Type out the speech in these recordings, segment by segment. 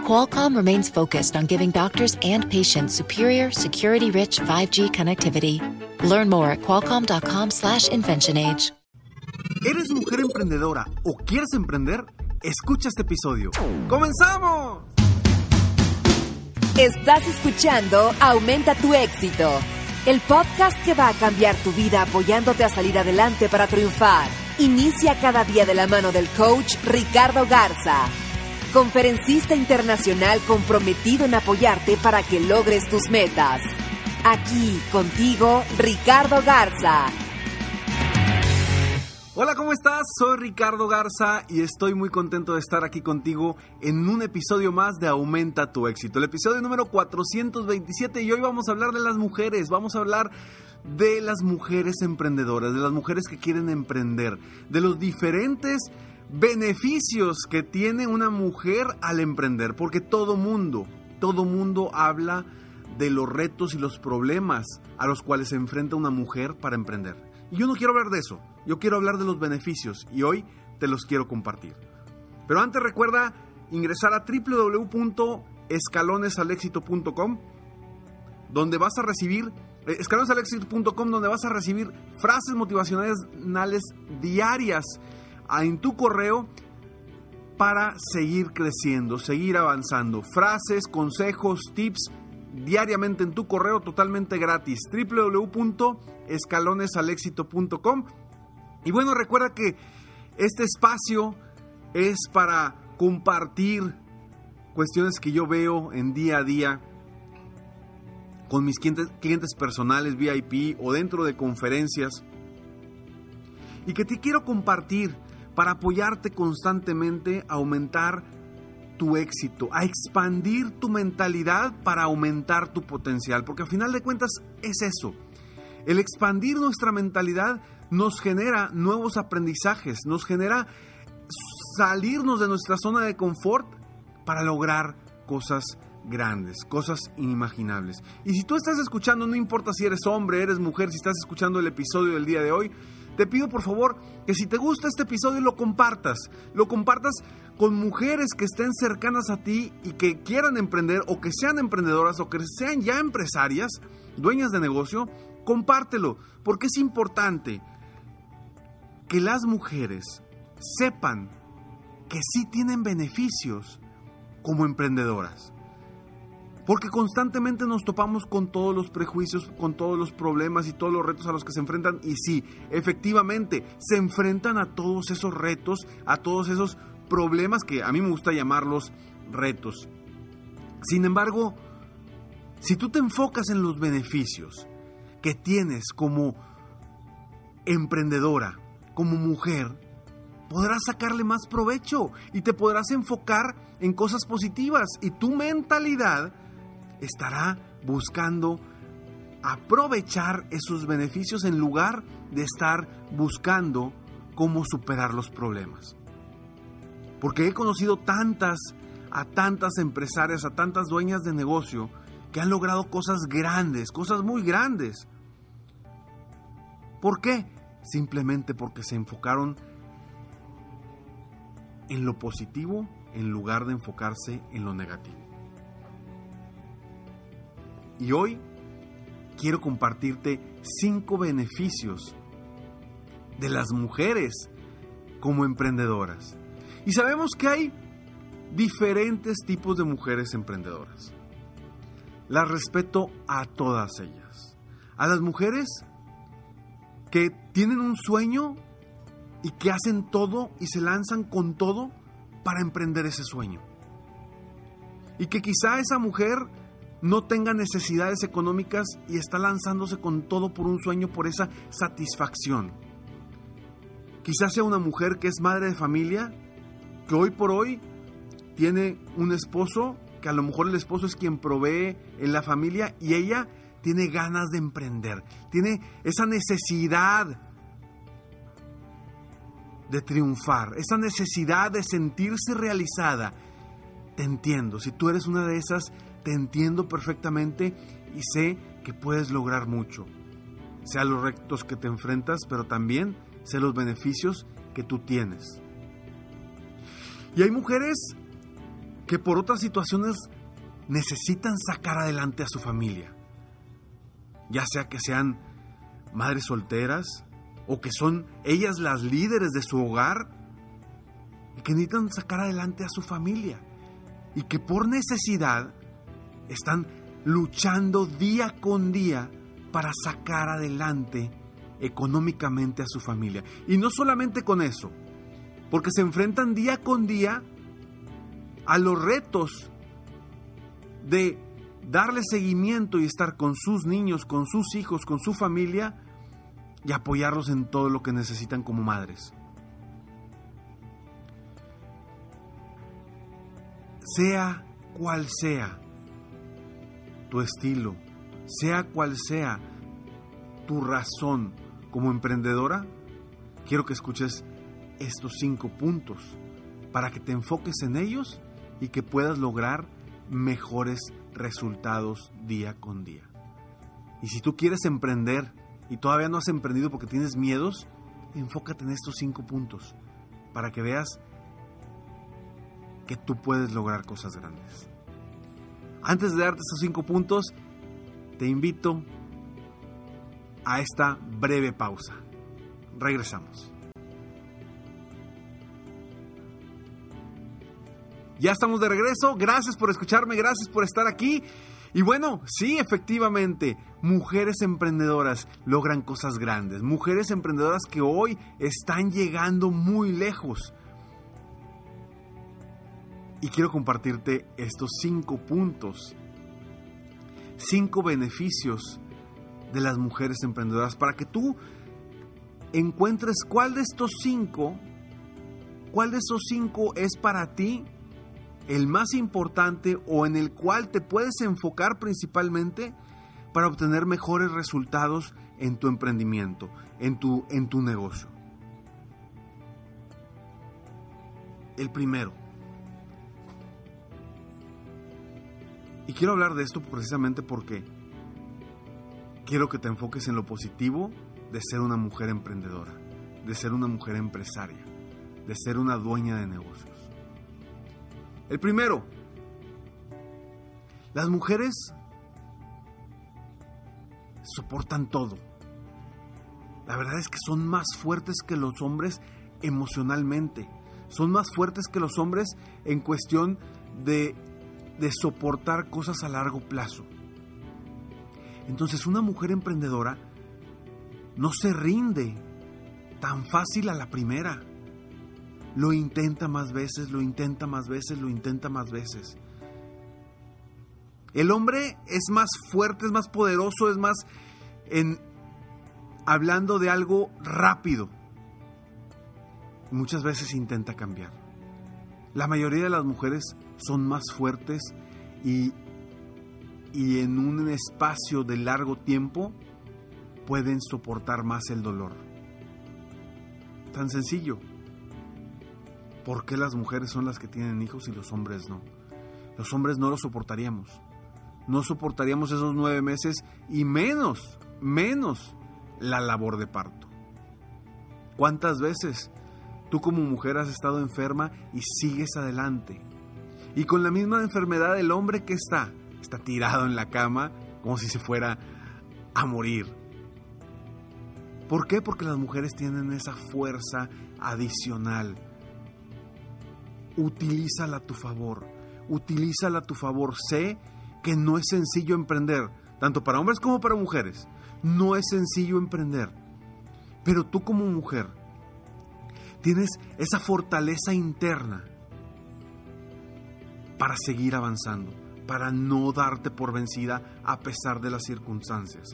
Qualcomm remains focused on giving doctors and patients superior, security-rich 5G connectivity. Learn more at qualcomm.com/inventionage. ¿Eres mujer emprendedora o quieres emprender? Escucha este episodio. ¡Comenzamos! Estás escuchando Aumenta tu éxito, el podcast que va a cambiar tu vida apoyándote a salir adelante para triunfar. Inicia cada día de la mano del coach Ricardo Garza conferencista internacional comprometido en apoyarte para que logres tus metas. Aquí contigo, Ricardo Garza. Hola, ¿cómo estás? Soy Ricardo Garza y estoy muy contento de estar aquí contigo en un episodio más de Aumenta tu éxito, el episodio número 427 y hoy vamos a hablar de las mujeres, vamos a hablar de las mujeres emprendedoras, de las mujeres que quieren emprender, de los diferentes beneficios que tiene una mujer al emprender, porque todo mundo, todo mundo habla de los retos y los problemas a los cuales se enfrenta una mujer para emprender. Y yo no quiero hablar de eso, yo quiero hablar de los beneficios y hoy te los quiero compartir. Pero antes recuerda ingresar a www.escalonesalexito.com donde vas a recibir eh, escalonesalexito.com donde vas a recibir frases motivacionales diarias en tu correo para seguir creciendo, seguir avanzando. Frases, consejos, tips diariamente en tu correo totalmente gratis. www.escalonesalexito.com y bueno recuerda que este espacio es para compartir cuestiones que yo veo en día a día con mis clientes, personales VIP o dentro de conferencias. Y que te quiero compartir para apoyarte constantemente a aumentar tu éxito, a expandir tu mentalidad para aumentar tu potencial, porque al final de cuentas es eso. El expandir nuestra mentalidad nos genera nuevos aprendizajes, nos genera salirnos de nuestra zona de confort para lograr cosas grandes, cosas inimaginables. Y si tú estás escuchando, no importa si eres hombre, eres mujer, si estás escuchando el episodio del día de hoy, te pido por favor que si te gusta este episodio lo compartas, lo compartas con mujeres que estén cercanas a ti y que quieran emprender o que sean emprendedoras o que sean ya empresarias, dueñas de negocio, compártelo, porque es importante que las mujeres sepan que sí tienen beneficios como emprendedoras. Porque constantemente nos topamos con todos los prejuicios, con todos los problemas y todos los retos a los que se enfrentan. Y sí, efectivamente, se enfrentan a todos esos retos, a todos esos problemas que a mí me gusta llamarlos retos. Sin embargo, si tú te enfocas en los beneficios que tienes como emprendedora, como mujer, podrás sacarle más provecho y te podrás enfocar en cosas positivas y tu mentalidad estará buscando aprovechar esos beneficios en lugar de estar buscando cómo superar los problemas. Porque he conocido tantas, a tantas empresarias, a tantas dueñas de negocio que han logrado cosas grandes, cosas muy grandes. ¿Por qué? Simplemente porque se enfocaron en lo positivo en lugar de enfocarse en lo negativo. Y hoy quiero compartirte cinco beneficios de las mujeres como emprendedoras. Y sabemos que hay diferentes tipos de mujeres emprendedoras. Las respeto a todas ellas. A las mujeres que tienen un sueño y que hacen todo y se lanzan con todo para emprender ese sueño. Y que quizá esa mujer no tenga necesidades económicas y está lanzándose con todo por un sueño, por esa satisfacción. Quizás sea una mujer que es madre de familia, que hoy por hoy tiene un esposo, que a lo mejor el esposo es quien provee en la familia y ella tiene ganas de emprender, tiene esa necesidad de triunfar, esa necesidad de sentirse realizada, te entiendo. Si tú eres una de esas, te entiendo perfectamente y sé que puedes lograr mucho. Sea los retos que te enfrentas, pero también sé los beneficios que tú tienes. Y hay mujeres que por otras situaciones necesitan sacar adelante a su familia. Ya sea que sean madres solteras o que son ellas las líderes de su hogar y que necesitan sacar adelante a su familia y que por necesidad están luchando día con día para sacar adelante económicamente a su familia. Y no solamente con eso, porque se enfrentan día con día a los retos de darle seguimiento y estar con sus niños, con sus hijos, con su familia y apoyarlos en todo lo que necesitan como madres. Sea cual sea tu estilo, sea cual sea tu razón como emprendedora, quiero que escuches estos cinco puntos para que te enfoques en ellos y que puedas lograr mejores resultados día con día. Y si tú quieres emprender y todavía no has emprendido porque tienes miedos, enfócate en estos cinco puntos para que veas que tú puedes lograr cosas grandes. Antes de darte estos cinco puntos, te invito a esta breve pausa. Regresamos. Ya estamos de regreso. Gracias por escucharme, gracias por estar aquí. Y bueno, sí, efectivamente, mujeres emprendedoras logran cosas grandes. Mujeres emprendedoras que hoy están llegando muy lejos. Y quiero compartirte estos cinco puntos, cinco beneficios de las mujeres emprendedoras para que tú encuentres cuál de estos cinco, cuál de esos cinco es para ti el más importante o en el cual te puedes enfocar principalmente para obtener mejores resultados en tu emprendimiento, en tu, en tu negocio. El primero. Y quiero hablar de esto precisamente porque quiero que te enfoques en lo positivo de ser una mujer emprendedora, de ser una mujer empresaria, de ser una dueña de negocios. El primero, las mujeres soportan todo. La verdad es que son más fuertes que los hombres emocionalmente. Son más fuertes que los hombres en cuestión de, de soportar cosas a largo plazo. Entonces una mujer emprendedora no se rinde tan fácil a la primera. Lo intenta más veces, lo intenta más veces, lo intenta más veces. El hombre es más fuerte, es más poderoso, es más en hablando de algo rápido. Muchas veces intenta cambiar. La mayoría de las mujeres son más fuertes y, y en un espacio de largo tiempo pueden soportar más el dolor. Tan sencillo. ¿Por qué las mujeres son las que tienen hijos y los hombres no? Los hombres no lo soportaríamos. No soportaríamos esos nueve meses y menos, menos la labor de parto. ¿Cuántas veces tú como mujer has estado enferma y sigues adelante? Y con la misma enfermedad el hombre que está, está tirado en la cama como si se fuera a morir. ¿Por qué? Porque las mujeres tienen esa fuerza adicional utilízala a tu favor. Utilízala a tu favor. Sé que no es sencillo emprender, tanto para hombres como para mujeres. No es sencillo emprender. Pero tú como mujer tienes esa fortaleza interna para seguir avanzando, para no darte por vencida a pesar de las circunstancias.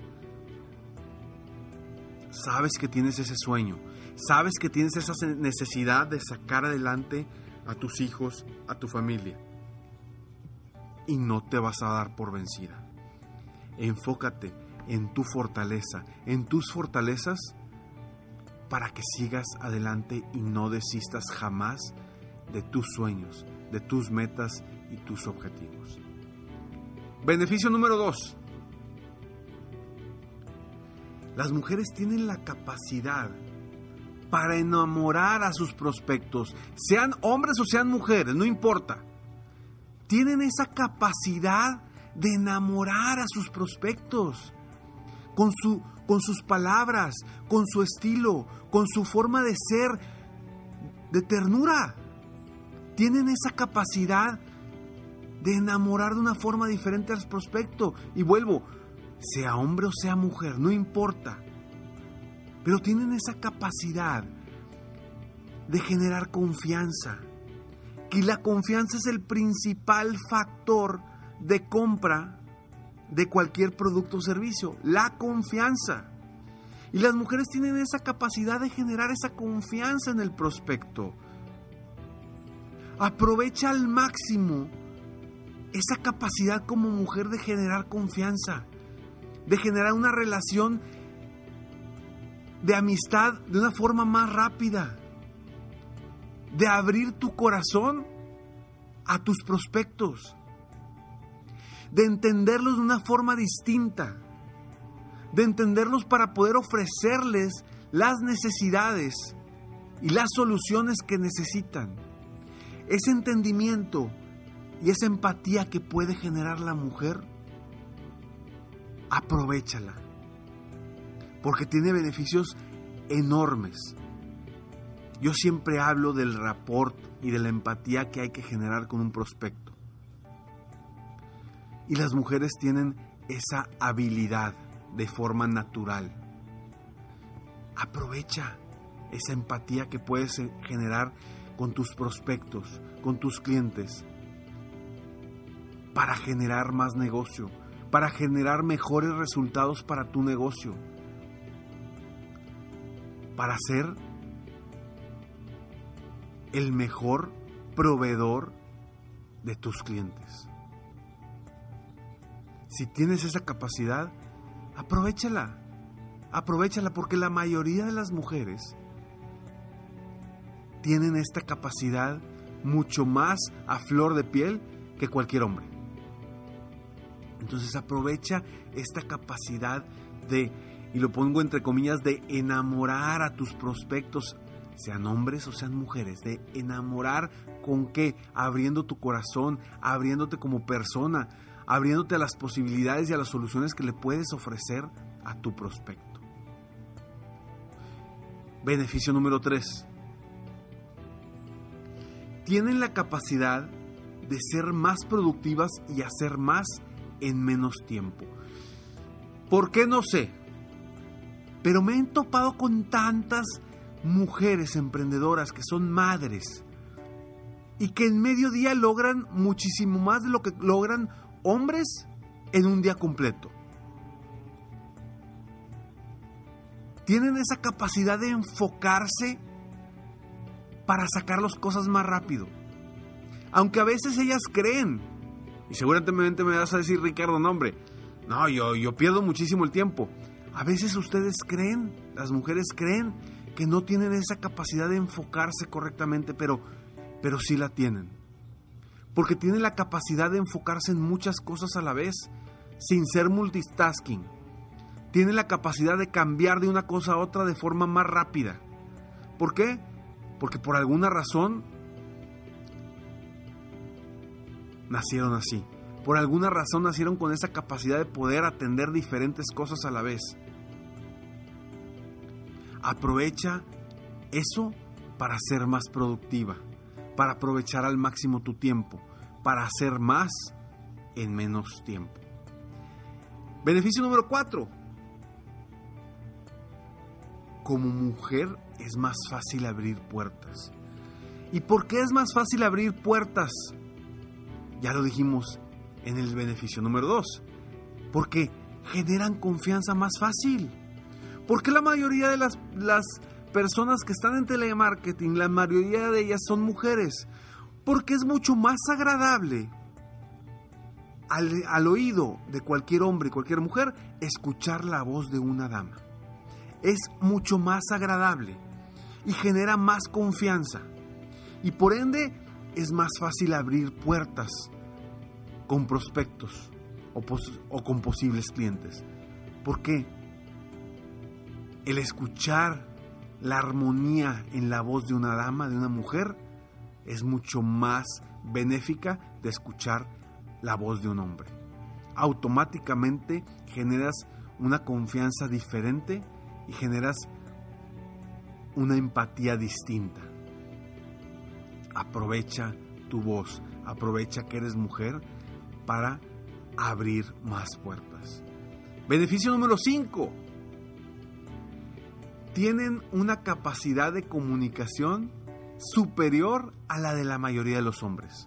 Sabes que tienes ese sueño, sabes que tienes esa necesidad de sacar adelante a tus hijos, a tu familia. Y no te vas a dar por vencida. Enfócate en tu fortaleza. En tus fortalezas para que sigas adelante y no desistas jamás de tus sueños, de tus metas y tus objetivos. Beneficio número dos. Las mujeres tienen la capacidad para enamorar a sus prospectos, sean hombres o sean mujeres, no importa. Tienen esa capacidad de enamorar a sus prospectos con, su, con sus palabras, con su estilo, con su forma de ser, de ternura. Tienen esa capacidad de enamorar de una forma diferente al prospecto. Y vuelvo, sea hombre o sea mujer, no importa. Pero tienen esa capacidad de generar confianza. Y la confianza es el principal factor de compra de cualquier producto o servicio. La confianza. Y las mujeres tienen esa capacidad de generar esa confianza en el prospecto. Aprovecha al máximo esa capacidad como mujer de generar confianza, de generar una relación de amistad de una forma más rápida, de abrir tu corazón a tus prospectos, de entenderlos de una forma distinta, de entenderlos para poder ofrecerles las necesidades y las soluciones que necesitan. Ese entendimiento y esa empatía que puede generar la mujer, aprovechala. Porque tiene beneficios enormes. Yo siempre hablo del rapport y de la empatía que hay que generar con un prospecto. Y las mujeres tienen esa habilidad de forma natural. Aprovecha esa empatía que puedes generar con tus prospectos, con tus clientes, para generar más negocio, para generar mejores resultados para tu negocio, para ser el mejor proveedor de tus clientes. Si tienes esa capacidad, aprovechala. Aprovechala porque la mayoría de las mujeres tienen esta capacidad mucho más a flor de piel que cualquier hombre. Entonces aprovecha esta capacidad de, y lo pongo entre comillas, de enamorar a tus prospectos, sean hombres o sean mujeres, de enamorar con qué? Abriendo tu corazón, abriéndote como persona, abriéndote a las posibilidades y a las soluciones que le puedes ofrecer a tu prospecto. Beneficio número 3. Tienen la capacidad de ser más productivas y hacer más en menos tiempo. ¿Por qué no sé? Pero me he topado con tantas mujeres emprendedoras que son madres y que en medio día logran muchísimo más de lo que logran hombres en un día completo. Tienen esa capacidad de enfocarse para sacar las cosas más rápido. Aunque a veces ellas creen y seguramente me vas a decir, Ricardo, no hombre, no, yo, yo pierdo muchísimo el tiempo. A veces ustedes creen, las mujeres creen que no tienen esa capacidad de enfocarse correctamente, pero, pero sí la tienen. Porque tienen la capacidad de enfocarse en muchas cosas a la vez, sin ser multitasking. Tienen la capacidad de cambiar de una cosa a otra de forma más rápida. ¿Por qué? Porque por alguna razón nacieron así. Por alguna razón nacieron con esa capacidad de poder atender diferentes cosas a la vez. Aprovecha eso para ser más productiva, para aprovechar al máximo tu tiempo, para hacer más en menos tiempo. Beneficio número 4. Como mujer es más fácil abrir puertas. ¿Y por qué es más fácil abrir puertas? Ya lo dijimos en el beneficio número 2. Porque generan confianza más fácil. Porque la mayoría de las, las personas que están en telemarketing, la mayoría de ellas son mujeres. Porque es mucho más agradable al, al, oído de cualquier hombre y cualquier mujer escuchar la voz de una dama. es mucho más agradable y genera más confianza. Y por ende es más fácil abrir puertas con prospectos o, con posibles clientes. ¿Por qué? El escuchar la armonía en la voz de una dama, de una mujer, es mucho más benéfica de escuchar la voz de un hombre. Automáticamente generas una confianza diferente y generas una empatía distinta. Aprovecha tu voz, aprovecha que eres mujer para abrir más puertas. Beneficio número 5. Tienen una capacidad de comunicación superior a la de la mayoría de los hombres.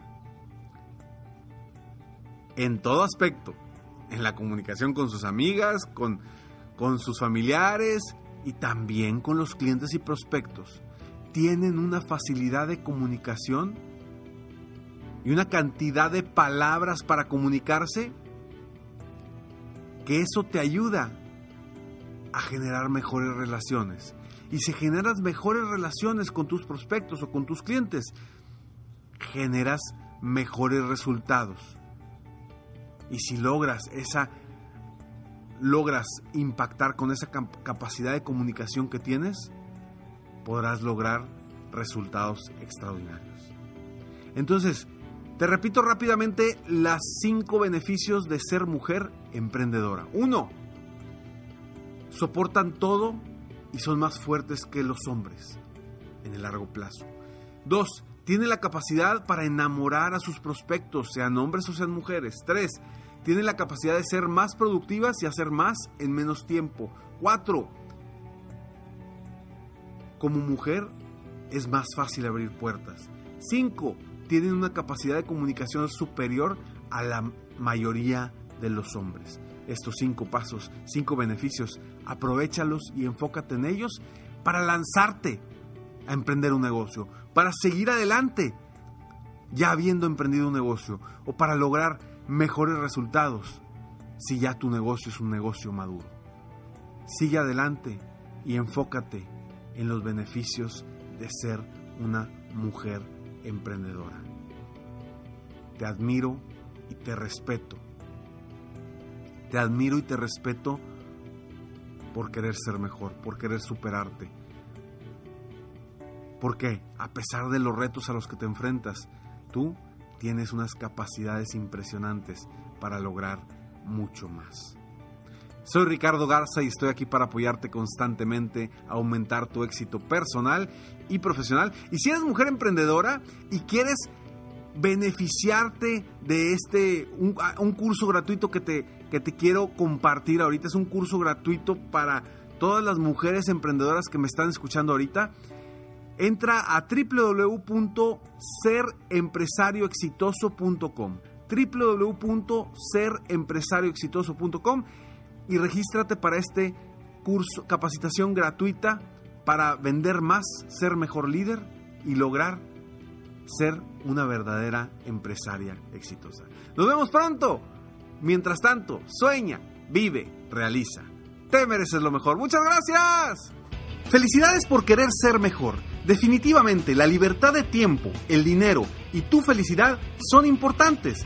En todo aspecto. En la comunicación con sus amigas, con, con sus familiares y también con los clientes y prospectos. Tienen una facilidad de comunicación y una cantidad de palabras para comunicarse que eso te ayuda a generar mejores relaciones. Y si generas mejores relaciones con tus prospectos o con tus clientes, generas mejores resultados. Y si logras esa logras impactar con esa capacidad de comunicación que tienes, podrás lograr resultados extraordinarios. Entonces, te repito rápidamente las cinco beneficios de ser mujer emprendedora. Uno, soportan todo y son más fuertes que los hombres en el largo plazo. Dos, tiene la capacidad para enamorar a sus prospectos, sean hombres o sean mujeres. Tres, tiene la capacidad de ser más productivas y hacer más en menos tiempo. Cuatro, como mujer es más fácil abrir puertas. Cinco, tienen una capacidad de comunicación superior a la mayoría de los hombres. Estos cinco pasos, cinco beneficios, aprovechalos y enfócate en ellos para lanzarte a emprender un negocio, para seguir adelante ya habiendo emprendido un negocio o para lograr mejores resultados si ya tu negocio es un negocio maduro. Sigue adelante y enfócate en los beneficios de ser una mujer emprendedora. Te admiro y te respeto. Te admiro y te respeto por querer ser mejor, por querer superarte. Porque a pesar de los retos a los que te enfrentas, tú tienes unas capacidades impresionantes para lograr mucho más. Soy Ricardo Garza y estoy aquí para apoyarte constantemente a aumentar tu éxito personal y profesional. Y si eres mujer emprendedora y quieres beneficiarte de este, un, curso gratuito que te, que te quiero compartir ahorita, es un curso gratuito para todas las mujeres emprendedoras que me están escuchando ahorita. Entra a www.serempresarioexitoso.com www.serempresarioexitoso.com y regístrate para este curso, capacitación gratuita para vender más, ser mejor líder y lograr ser una verdadera empresaria exitosa. Nos vemos pronto. Mientras tanto, sueña, vive, realiza. Te mereces lo mejor. Muchas gracias. Felicidades por querer ser mejor. Definitivamente, la libertad de tiempo, el dinero y tu felicidad son importantes.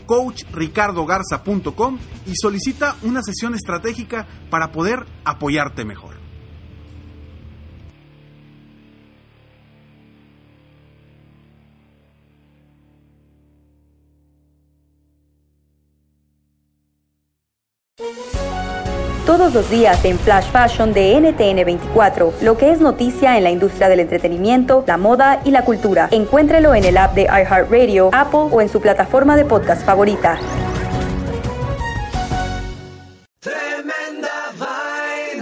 www.coachricardogarza.com y solicita una sesión estratégica para poder apoyarte mejor. Todos los días en Flash Fashion de NTN 24, lo que es noticia en la industria del entretenimiento, la moda y la cultura. Encuéntrelo en el app de iHeartRadio, Apple o en su plataforma de podcast favorita.